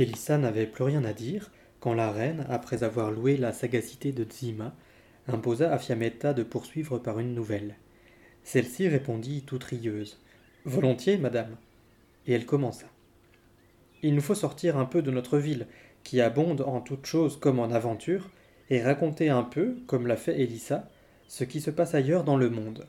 Elissa n'avait plus rien à dire quand la reine, après avoir loué la sagacité de Zima, imposa à Fiametta de poursuivre par une nouvelle. Celle-ci répondit toute rieuse. Volontiers, madame. Et elle commença. Il nous faut sortir un peu de notre ville, qui abonde en toutes choses comme en aventure, et raconter un peu, comme l'a fait Elissa, ce qui se passe ailleurs dans le monde.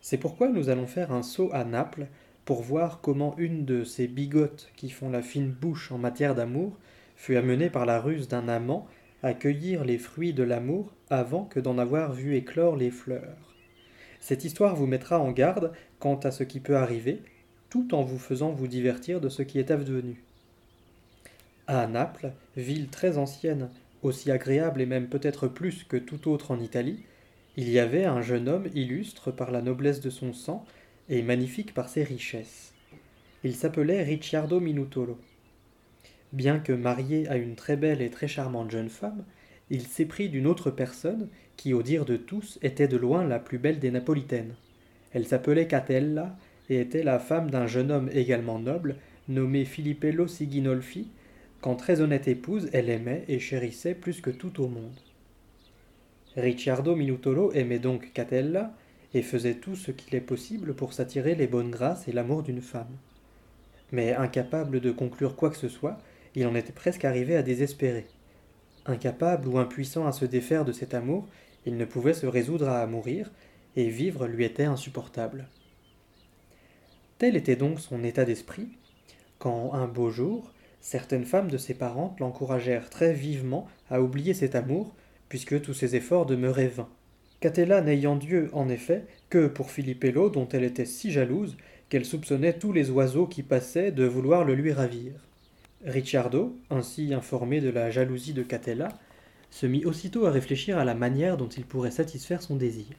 C'est pourquoi nous allons faire un saut à Naples pour voir comment une de ces bigotes qui font la fine bouche en matière d'amour fut amenée par la ruse d'un amant à cueillir les fruits de l'amour avant que d'en avoir vu éclore les fleurs. Cette histoire vous mettra en garde quant à ce qui peut arriver, tout en vous faisant vous divertir de ce qui est advenu. À Naples, ville très ancienne, aussi agréable et même peut-être plus que tout autre en Italie, il y avait un jeune homme illustre par la noblesse de son sang et magnifique par ses richesses. Il s'appelait Ricciardo Minutolo. Bien que marié à une très belle et très charmante jeune femme, il s'éprit d'une autre personne qui, au dire de tous, était de loin la plus belle des Napolitaines. Elle s'appelait Catella et était la femme d'un jeune homme également noble, nommé Filippello Siginolfi, qu'en très honnête épouse elle aimait et chérissait plus que tout au monde. Ricciardo Minutolo aimait donc Catella, et faisait tout ce qu'il est possible pour s'attirer les bonnes grâces et l'amour d'une femme. Mais incapable de conclure quoi que ce soit, il en était presque arrivé à désespérer. Incapable ou impuissant à se défaire de cet amour, il ne pouvait se résoudre à mourir, et vivre lui était insupportable. Tel était donc son état d'esprit, quand un beau jour, certaines femmes de ses parentes l'encouragèrent très vivement à oublier cet amour, puisque tous ses efforts demeuraient vains. Catella n'ayant Dieu, en effet, que pour Filippello, dont elle était si jalouse qu'elle soupçonnait tous les oiseaux qui passaient de vouloir le lui ravir. Ricciardo, ainsi informé de la jalousie de Catella, se mit aussitôt à réfléchir à la manière dont il pourrait satisfaire son désir.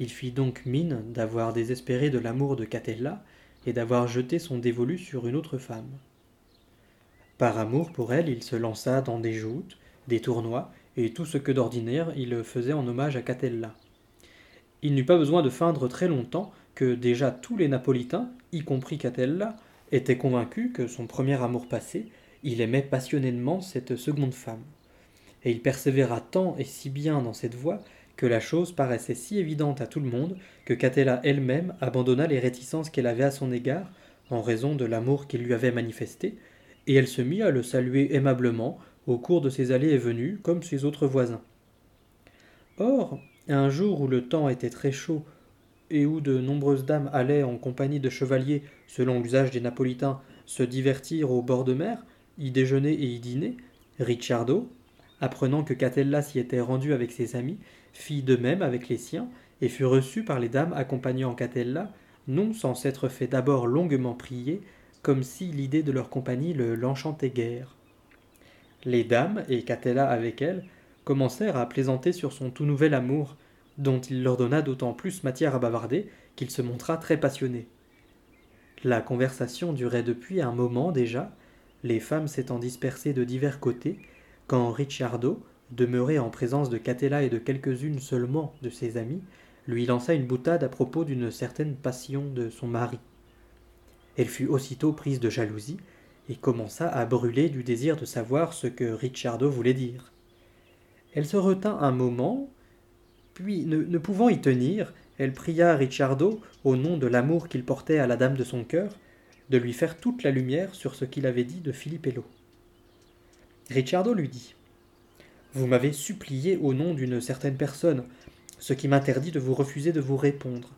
Il fit donc mine d'avoir désespéré de l'amour de Catella et d'avoir jeté son dévolu sur une autre femme. Par amour pour elle, il se lança dans des joutes, des tournois et tout ce que d'ordinaire il faisait en hommage à Catella. Il n'eut pas besoin de feindre très longtemps que déjà tous les Napolitains, y compris Catella, étaient convaincus que son premier amour passé, il aimait passionnément cette seconde femme. Et il persévéra tant et si bien dans cette voie que la chose paraissait si évidente à tout le monde que Catella elle-même abandonna les réticences qu'elle avait à son égard en raison de l'amour qu'il lui avait manifesté, et elle se mit à le saluer aimablement au cours de ses allées et venues, comme ses autres voisins. Or, un jour où le temps était très chaud, et où de nombreuses dames allaient en compagnie de chevaliers, selon l'usage des Napolitains, se divertir au bord de mer, y déjeuner et y dîner, Ricciardo, apprenant que Catella s'y était rendu avec ses amis, fit de même avec les siens, et fut reçu par les dames accompagnant Catella, non sans s'être fait d'abord longuement prier, comme si l'idée de leur compagnie le l'enchantait guère. Les dames, et Catella avec elles, commencèrent à plaisanter sur son tout nouvel amour, dont il leur donna d'autant plus matière à bavarder qu'il se montra très passionné. La conversation durait depuis un moment déjà, les femmes s'étant dispersées de divers côtés, quand Ricciardo, demeuré en présence de Catella et de quelques-unes seulement de ses amies, lui lança une boutade à propos d'une certaine passion de son mari. Elle fut aussitôt prise de jalousie, et commença à brûler du désir de savoir ce que Ricciardo voulait dire. Elle se retint un moment, puis, ne, pouvant y tenir, elle pria Ricciardo, au nom de l'amour qu'il portait à la dame de son cœur, de lui faire toute la lumière sur ce qu'il avait dit de Filippello. Ricciardo lui dit Vous m'avez supplié au nom d'une certaine personne, ce qui m'interdit de vous refuser de vous répondre.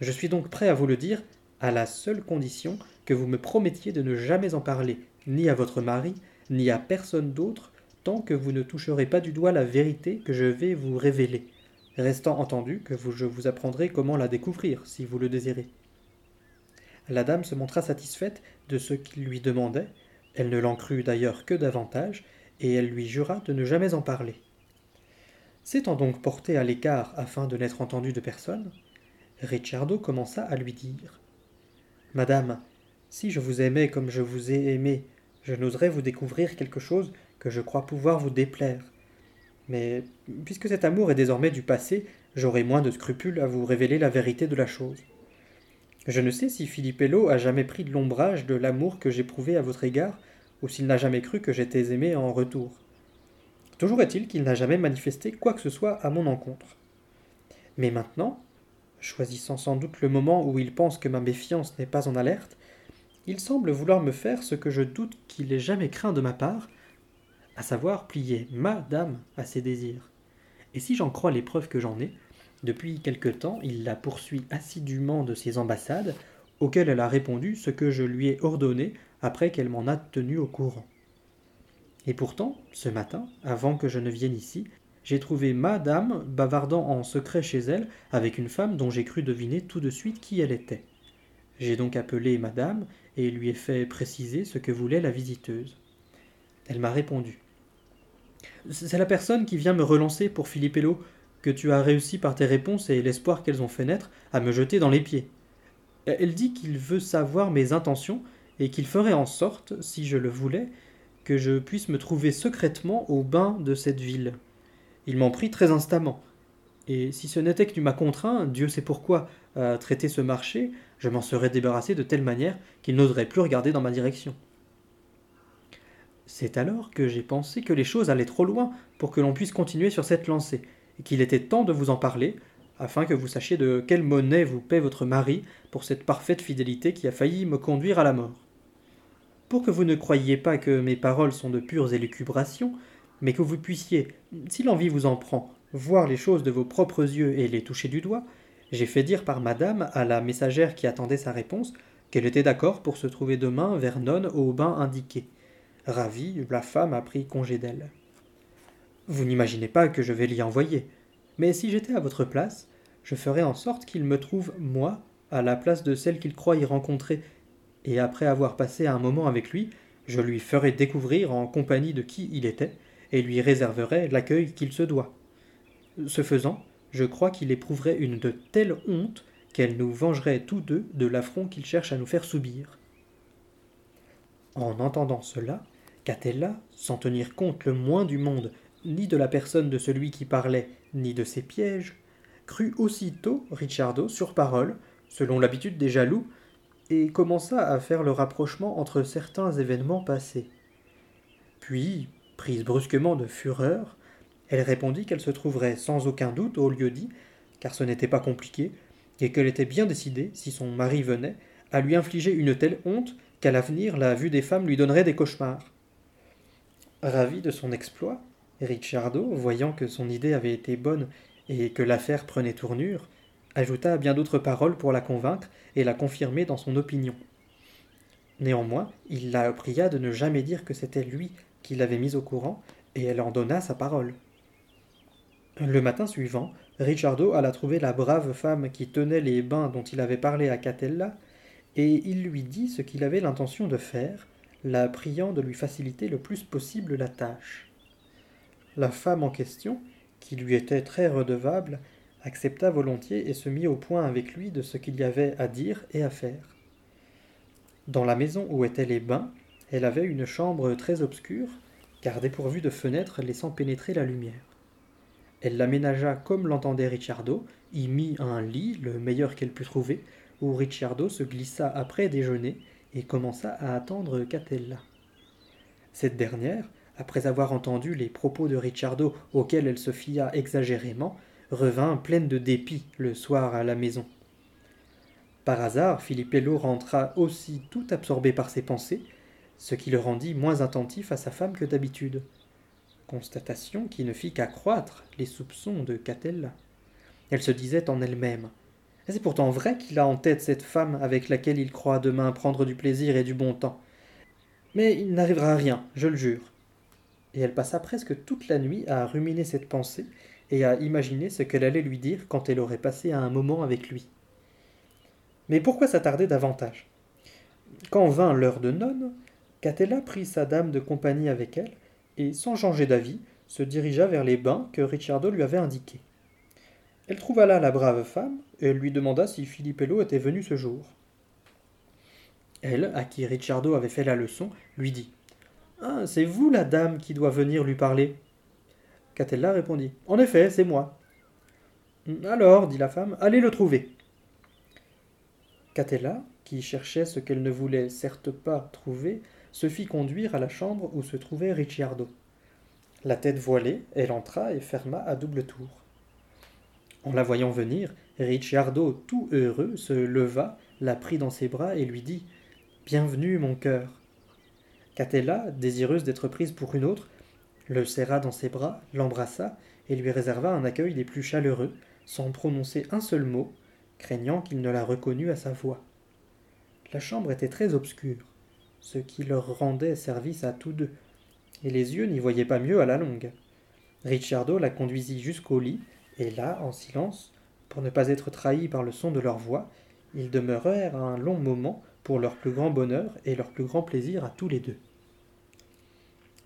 Je suis donc prêt à vous le dire, à la seule condition que vous me promettiez de ne jamais en parler, ni à votre mari, ni à personne d'autre, tant que vous ne toucherez pas du doigt la vérité que je vais vous révéler, restant entendu que je vous apprendrai comment la découvrir, si vous le désirez. La dame se montra satisfaite de ce qu'il lui demandait, elle ne l'en crut d'ailleurs que davantage, et elle lui jura de ne jamais en parler. S'étant donc porté à l'écart afin de n'être entendu de personne, Ricciardo commença à lui dire Madame, si je vous aimais comme je vous ai aimé, je n'oserais vous découvrir quelque chose que je crois pouvoir vous déplaire. Mais puisque cet amour est désormais du passé, j'aurai moins de scrupules à vous révéler la vérité de la chose. Je ne sais si Filippello a jamais pris de l'ombrage de l'amour que j'éprouvais à votre égard ou s'il n'a jamais cru que j'étais aimé en retour. Toujours est-il qu'il n'a jamais manifesté quoi que ce soit à mon encontre. Mais maintenant, choisissant sans doute le moment où il pense que ma méfiance n'est pas en alerte, il semble vouloir me faire ce que je doute qu'il ait jamais craint de ma part, à savoir plier ma dame à ses désirs. Et si j'en crois les preuves que j'en ai, depuis quelque temps il la poursuit assidûment de ses ambassades, auxquelles elle a répondu ce que je lui ai ordonné après qu'elle m'en a tenu au courant. Et pourtant, ce matin, avant que je ne vienne ici, j'ai trouvé madame bavardant en secret chez elle avec une femme dont j'ai cru deviner tout de suite qui elle était. J'ai donc appelé madame et lui ai fait préciser ce que voulait la visiteuse. Elle m'a répondu. C'est la personne qui vient me relancer pour Philippello, que tu as réussi par tes réponses et l'espoir qu'elles ont fait naître à me jeter dans les pieds. Elle dit qu'il veut savoir mes intentions et qu'il ferait en sorte, si je le voulais, que je puisse me trouver secrètement au bain de cette ville. Il m'en prie très instamment. Et si ce n'était que tu m'as contraint, Dieu sait pourquoi, à traiter ce marché, je m'en serais débarrassé de telle manière qu'il n'oserait plus regarder dans ma direction. C'est alors que j'ai pensé que les choses allaient trop loin pour que l'on puisse continuer sur cette lancée, et qu'il était temps de vous en parler, afin que vous sachiez de quelle monnaie vous paie votre mari pour cette parfaite fidélité qui a failli me conduire à la mort. Pour que vous ne croyiez pas que mes paroles sont de pures élucubrations, mais que vous puissiez, si l'envie vous en prend, voir les choses de vos propres yeux et les toucher du doigt, j'ai fait dire par madame à la messagère qui attendait sa réponse qu'elle était d'accord pour se trouver demain vers Nonne au bain indiqué. Ravie, la femme a pris congé d'elle. Vous n'imaginez pas que je vais l'y envoyer, mais si j'étais à votre place, je ferais en sorte qu'il me trouve, moi, à la place de celle qu'il croit y rencontrer, et après avoir passé un moment avec lui, je lui ferai découvrir en compagnie de qui il était, et lui réserverai l'accueil qu'il se doit. Ce faisant, je crois qu'il éprouverait une de telle honte qu'elle nous vengerait tous deux de l'affront qu'il cherche à nous faire subir. En entendant cela, Catella, sans tenir compte le moins du monde, ni de la personne de celui qui parlait, ni de ses pièges, crut aussitôt Ricciardo sur parole, selon l'habitude des jaloux, et commença à faire le rapprochement entre certains événements passés. Puis, prise brusquement de fureur, elle répondit qu'elle se trouverait sans aucun doute au lieu dit, car ce n'était pas compliqué, et qu'elle était bien décidée, si son mari venait, à lui infliger une telle honte qu'à l'avenir la vue des femmes lui donnerait des cauchemars. Ravi de son exploit, Ricciardo, voyant que son idée avait été bonne et que l'affaire prenait tournure, ajouta bien d'autres paroles pour la convaincre et la confirmer dans son opinion. Néanmoins, il la pria de ne jamais dire que c'était lui l'avait mise au courant, et elle en donna sa parole. Le matin suivant, Ricciardo alla trouver la brave femme qui tenait les bains dont il avait parlé à Catella, et il lui dit ce qu'il avait l'intention de faire, la priant de lui faciliter le plus possible la tâche. La femme en question, qui lui était très redevable, accepta volontiers et se mit au point avec lui de ce qu'il y avait à dire et à faire. Dans la maison où étaient les bains, elle avait une chambre très obscure, car dépourvue de fenêtres laissant pénétrer la lumière. Elle l'aménagea comme l'entendait Ricciardo, y mit un lit, le meilleur qu'elle put trouver, où Ricciardo se glissa après déjeuner et commença à attendre Catella. Cette dernière, après avoir entendu les propos de Ricciardo auxquels elle se fia exagérément, revint pleine de dépit le soir à la maison. Par hasard, Filippello rentra aussi tout absorbé par ses pensées, ce qui le rendit moins attentif à sa femme que d'habitude. Constatation qui ne fit qu'accroître les soupçons de Catella. Elle se disait en elle-même C'est pourtant vrai qu'il a en tête cette femme avec laquelle il croit demain prendre du plaisir et du bon temps. Mais il n'arrivera rien, je le jure. Et elle passa presque toute la nuit à ruminer cette pensée et à imaginer ce qu'elle allait lui dire quand elle aurait passé un moment avec lui. Mais pourquoi s'attarder davantage? Quand vint l'heure de nonne, Catella prit sa dame de compagnie avec elle, et sans changer d'avis, se dirigea vers les bains que Ricciardo lui avait indiqués. Elle trouva là la brave femme, et lui demanda si Filippello était venu ce jour. Elle, à qui Ricciardo avait fait la leçon, lui dit Ah, c'est vous la dame qui doit venir lui parler. Catella répondit En effet, c'est moi. Alors, dit la femme, allez le trouver. Catella, qui cherchait ce qu'elle ne voulait certes pas trouver, se fit conduire à la chambre où se trouvait Ricciardo. La tête voilée, elle entra et ferma à double tour. En la voyant venir, Ricciardo, tout heureux, se leva, la prit dans ses bras et lui dit Bienvenue, mon cœur. Catella, désireuse d'être prise pour une autre, le serra dans ses bras, l'embrassa et lui réserva un accueil des plus chaleureux, sans prononcer un seul mot, craignant qu'il ne la reconnût à sa voix. La chambre était très obscure, ce qui leur rendait service à tous deux, et les yeux n'y voyaient pas mieux à la longue. Ricciardo la conduisit jusqu'au lit, et là, en silence, pour ne pas être trahis par le son de leur voix, ils demeurèrent un long moment pour leur plus grand bonheur et leur plus grand plaisir à tous les deux.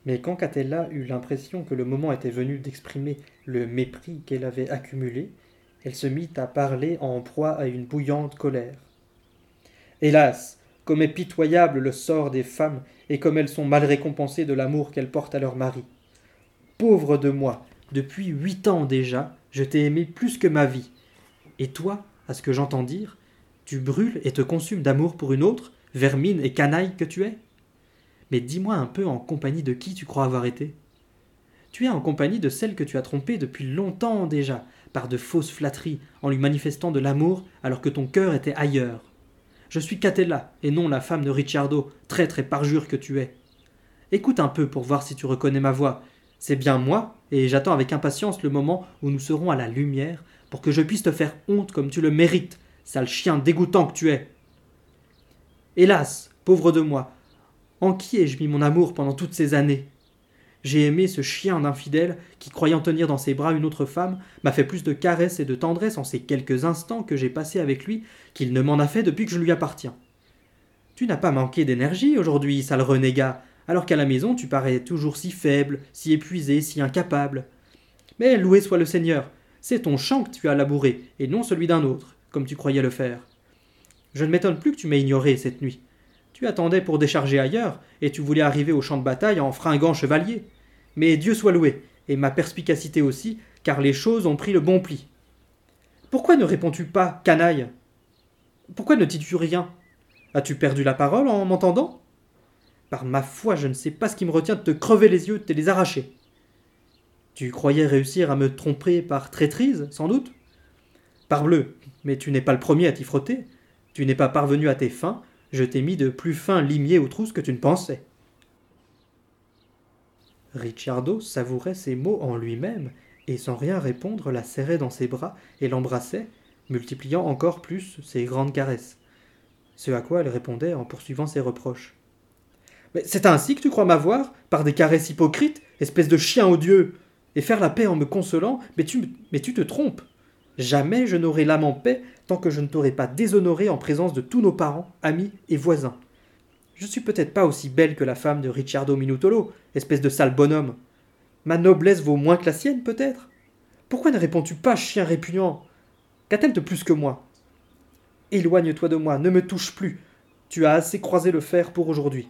Mais quand Catella eut l'impression que le moment était venu d'exprimer le mépris qu'elle avait accumulé, elle se mit à parler en proie à une bouillante colère. Hélas, comme est pitoyable le sort des femmes, et comme elles sont mal récompensées de l'amour qu'elles portent à leur mari. Pauvre de moi, depuis huit ans déjà, je t'ai aimé plus que ma vie. Et toi, à ce que j'entends dire, tu brûles et te consumes d'amour pour une autre, vermine et canaille que tu es? Mais dis-moi un peu en compagnie de qui tu crois avoir été Tu es en compagnie de celle que tu as trompée depuis longtemps déjà, par de fausses flatteries, en lui manifestant de l'amour alors que ton cœur était ailleurs. Je suis Catella, et non la femme de Ricciardo, traître et parjure que tu es. Écoute un peu pour voir si tu reconnais ma voix. C'est bien moi, et j'attends avec impatience le moment où nous serons à la lumière pour que je puisse te faire honte comme tu le mérites, sale chien dégoûtant que tu es. Hélas, pauvre de moi, en qui ai-je mis mon amour pendant toutes ces années? J'ai aimé ce chien d'infidèle qui, croyant tenir dans ses bras une autre femme, m'a fait plus de caresses et de tendresse en ces quelques instants que j'ai passés avec lui qu'il ne m'en a fait depuis que je lui appartiens. Tu n'as pas manqué d'énergie aujourd'hui, sale renégat, alors qu'à la maison tu parais toujours si faible, si épuisé, si incapable. Mais loué soit le Seigneur, c'est ton champ que tu as labouré, et non celui d'un autre, comme tu croyais le faire. Je ne m'étonne plus que tu m'aies ignoré cette nuit. Tu attendais pour décharger ailleurs, et tu voulais arriver au champ de bataille en fringant chevalier. Mais Dieu soit loué, et ma perspicacité aussi, car les choses ont pris le bon pli. Pourquoi ne réponds-tu pas, canaille? Pourquoi ne dis-tu rien? As-tu perdu la parole en m'entendant? Par ma foi, je ne sais pas ce qui me retient de te crever les yeux, de te les arracher. Tu croyais réussir à me tromper par traîtrise, sans doute? Parbleu, mais tu n'es pas le premier à t'y frotter. Tu n'es pas parvenu à tes fins, je t'ai mis de plus fins limiers aux trousses que tu ne pensais. Ricciardo savourait ces mots en lui-même, et sans rien répondre la serrait dans ses bras et l'embrassait, multipliant encore plus ses grandes caresses. Ce à quoi elle répondait en poursuivant ses reproches. Mais c'est ainsi que tu crois m'avoir, par des caresses hypocrites, espèce de chien odieux, et faire la paix en me consolant, mais tu, mais tu te trompes. Jamais je n'aurai l'âme en paix tant que je ne t'aurai pas déshonoré en présence de tous nos parents, amis et voisins. Je suis peut-être pas aussi belle que la femme de Ricciardo Minutolo, espèce de sale bonhomme. Ma noblesse vaut moins que la sienne, peut-être? Pourquoi ne réponds-tu pas, chien répugnant? Qu'a-t-elle de plus que moi? Éloigne-toi de moi, ne me touche plus. Tu as assez croisé le fer pour aujourd'hui.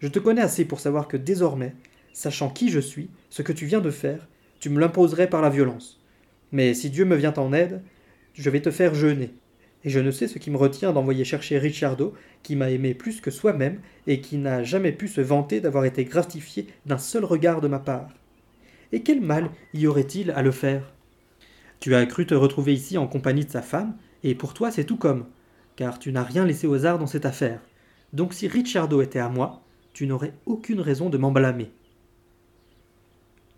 Je te connais assez pour savoir que désormais, sachant qui je suis, ce que tu viens de faire, tu me l'imposerais par la violence. Mais si Dieu me vient en aide, je vais te faire jeûner et je ne sais ce qui me retient d'envoyer chercher Ricciardo, qui m'a aimé plus que soi-même, et qui n'a jamais pu se vanter d'avoir été gratifié d'un seul regard de ma part. Et quel mal y aurait-il à le faire? Tu as cru te retrouver ici en compagnie de sa femme, et pour toi c'est tout comme, car tu n'as rien laissé au hasard dans cette affaire. Donc si Ricciardo était à moi, tu n'aurais aucune raison de m'en blâmer.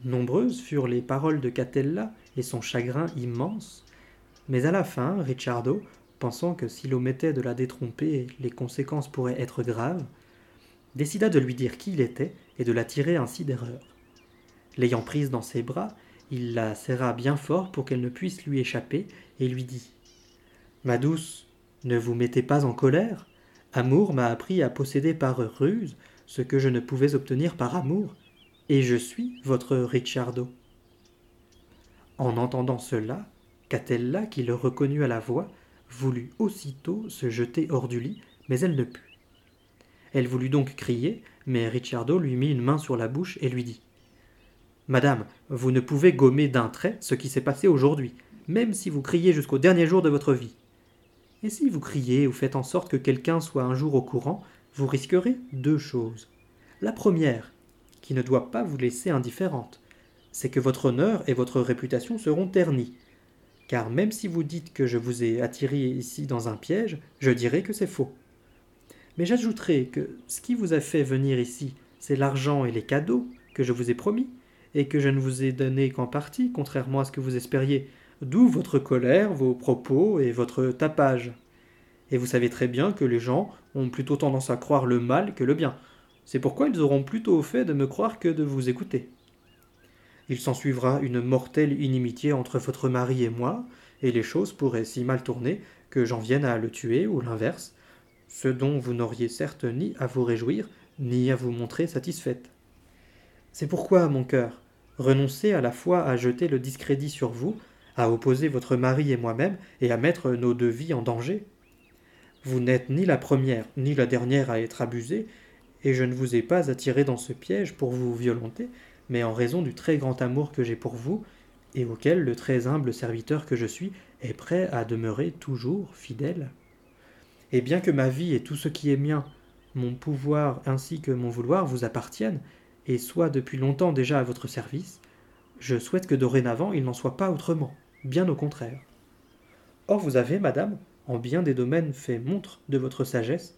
Nombreuses furent les paroles de Catella et son chagrin immense, mais à la fin, Ricciardo, pensant que s'il omettait de la détromper, les conséquences pourraient être graves, décida de lui dire qui il était et de la tirer ainsi d'erreur. L'ayant prise dans ses bras, il la serra bien fort pour qu'elle ne puisse lui échapper et lui dit Ma douce, ne vous mettez pas en colère. Amour m'a appris à posséder par ruse ce que je ne pouvais obtenir par amour, et je suis votre Ricciardo. En entendant cela, Catella, qui le reconnut à la voix, voulut aussitôt se jeter hors du lit, mais elle ne put. Elle voulut donc crier, mais Ricciardo lui mit une main sur la bouche et lui dit Madame, vous ne pouvez gommer d'un trait ce qui s'est passé aujourd'hui, même si vous criez jusqu'au dernier jour de votre vie. Et si vous criez ou faites en sorte que quelqu'un soit un jour au courant, vous risquerez deux choses. La première, qui ne doit pas vous laisser indifférente, c'est que votre honneur et votre réputation seront ternis. Car même si vous dites que je vous ai attiré ici dans un piège, je dirai que c'est faux. Mais j'ajouterai que ce qui vous a fait venir ici, c'est l'argent et les cadeaux que je vous ai promis, et que je ne vous ai donné qu'en partie, contrairement à ce que vous espériez, d'où votre colère, vos propos et votre tapage. Et vous savez très bien que les gens ont plutôt tendance à croire le mal que le bien. C'est pourquoi ils auront plutôt fait de me croire que de vous écouter. Il s'ensuivra une mortelle inimitié entre votre mari et moi, et les choses pourraient si mal tourner que j'en vienne à le tuer ou l'inverse, ce dont vous n'auriez certes ni à vous réjouir, ni à vous montrer satisfaite. C'est pourquoi, mon cœur, renoncez à la fois à jeter le discrédit sur vous, à opposer votre mari et moi-même, et à mettre nos deux vies en danger. Vous n'êtes ni la première ni la dernière à être abusée, et je ne vous ai pas attiré dans ce piège pour vous violenter, mais en raison du très grand amour que j'ai pour vous, et auquel le très humble serviteur que je suis est prêt à demeurer toujours fidèle. Et bien que ma vie et tout ce qui est mien, mon pouvoir ainsi que mon vouloir vous appartiennent, et soient depuis longtemps déjà à votre service, je souhaite que dorénavant il n'en soit pas autrement, bien au contraire. Or vous avez, madame, en bien des domaines fait montre de votre sagesse,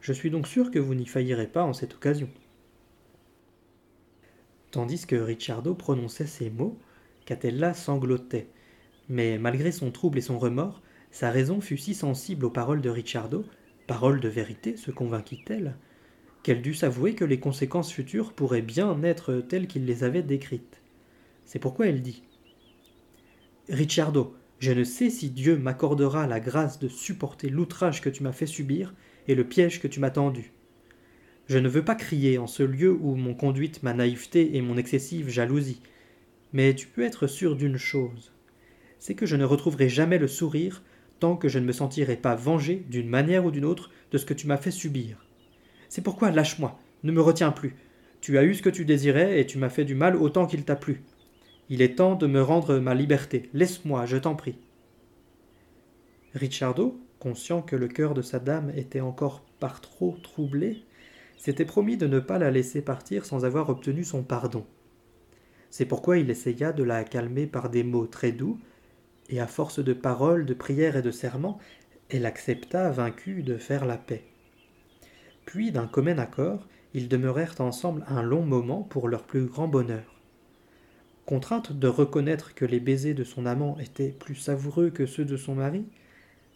je suis donc sûr que vous n'y faillirez pas en cette occasion. Tandis que Ricciardo prononçait ces mots, Catella sanglotait, mais malgré son trouble et son remords, sa raison fut si sensible aux paroles de Ricciardo, paroles de vérité, se convainquit-elle, qu'elle dut s'avouer que les conséquences futures pourraient bien être telles qu'il les avait décrites. C'est pourquoi elle dit Ricciardo, je ne sais si Dieu m'accordera la grâce de supporter l'outrage que tu m'as fait subir et le piège que tu m'as tendu. Je ne veux pas crier en ce lieu où m'ont conduite ma naïveté et mon excessive jalousie, mais tu peux être sûr d'une chose, c'est que je ne retrouverai jamais le sourire tant que je ne me sentirai pas vengé d'une manière ou d'une autre de ce que tu m'as fait subir. C'est pourquoi lâche-moi, ne me retiens plus. Tu as eu ce que tu désirais et tu m'as fait du mal autant qu'il t'a plu. Il est temps de me rendre ma liberté. Laisse-moi, je t'en prie. Ricciardo, conscient que le cœur de sa dame était encore par trop troublé, s'était promis de ne pas la laisser partir sans avoir obtenu son pardon. C'est pourquoi il essaya de la calmer par des mots très doux, et à force de paroles, de prières et de serments, elle accepta, vaincue, de faire la paix. Puis, d'un commun accord, ils demeurèrent ensemble un long moment pour leur plus grand bonheur. Contrainte de reconnaître que les baisers de son amant étaient plus savoureux que ceux de son mari,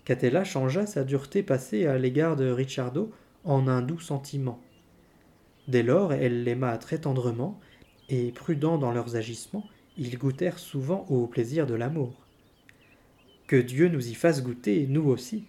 Catella changea sa dureté passée à l'égard de Ricciardo en un doux sentiment. Dès lors, elle l'aima très tendrement, et prudents dans leurs agissements, ils goûtèrent souvent au plaisir de l'amour. Que Dieu nous y fasse goûter, nous aussi.